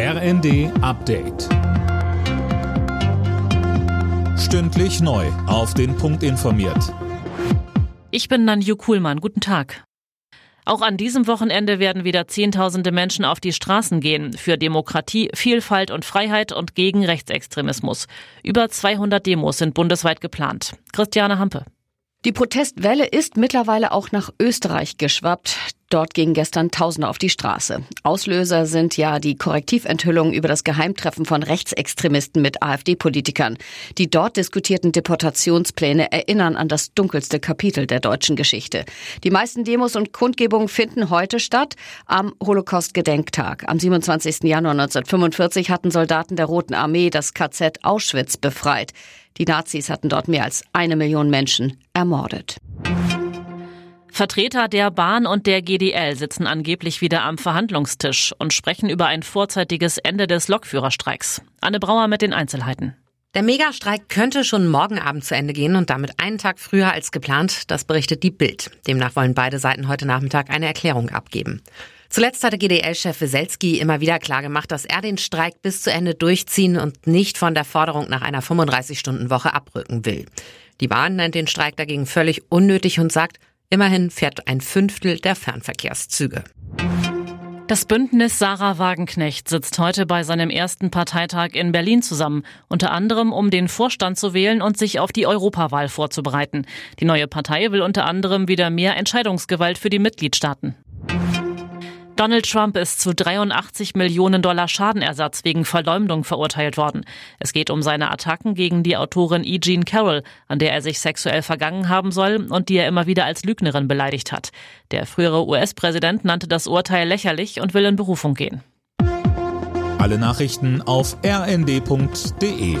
RND Update. Stündlich neu. Auf den Punkt informiert. Ich bin Nanju Kuhlmann. Guten Tag. Auch an diesem Wochenende werden wieder Zehntausende Menschen auf die Straßen gehen für Demokratie, Vielfalt und Freiheit und gegen Rechtsextremismus. Über 200 Demos sind bundesweit geplant. Christiane Hampe. Die Protestwelle ist mittlerweile auch nach Österreich geschwappt. Dort gingen gestern Tausende auf die Straße. Auslöser sind ja die Korrektiventhüllungen über das Geheimtreffen von Rechtsextremisten mit AfD-Politikern. Die dort diskutierten Deportationspläne erinnern an das dunkelste Kapitel der deutschen Geschichte. Die meisten Demos und Kundgebungen finden heute statt am Holocaust-Gedenktag. Am 27. Januar 1945 hatten Soldaten der Roten Armee das KZ Auschwitz befreit. Die Nazis hatten dort mehr als eine Million Menschen ermordet. Vertreter der Bahn und der GDL sitzen angeblich wieder am Verhandlungstisch und sprechen über ein vorzeitiges Ende des Lokführerstreiks. Anne Brauer mit den Einzelheiten. Der Megastreik könnte schon morgen Abend zu Ende gehen und damit einen Tag früher als geplant, das berichtet die Bild. Demnach wollen beide Seiten heute Nachmittag eine Erklärung abgeben. Zuletzt hatte GDL-Chef Weselski immer wieder klargemacht, dass er den Streik bis zu Ende durchziehen und nicht von der Forderung nach einer 35-Stunden-Woche abrücken will. Die Bahn nennt den Streik dagegen völlig unnötig und sagt, Immerhin fährt ein Fünftel der Fernverkehrszüge. Das Bündnis Sarah Wagenknecht sitzt heute bei seinem ersten Parteitag in Berlin zusammen, unter anderem um den Vorstand zu wählen und sich auf die Europawahl vorzubereiten. Die neue Partei will unter anderem wieder mehr Entscheidungsgewalt für die Mitgliedstaaten. Donald Trump ist zu 83 Millionen Dollar Schadenersatz wegen Verleumdung verurteilt worden. Es geht um seine Attacken gegen die Autorin E. Jean Carroll, an der er sich sexuell vergangen haben soll und die er immer wieder als Lügnerin beleidigt hat. Der frühere US-Präsident nannte das Urteil lächerlich und will in Berufung gehen. Alle Nachrichten auf rnd.de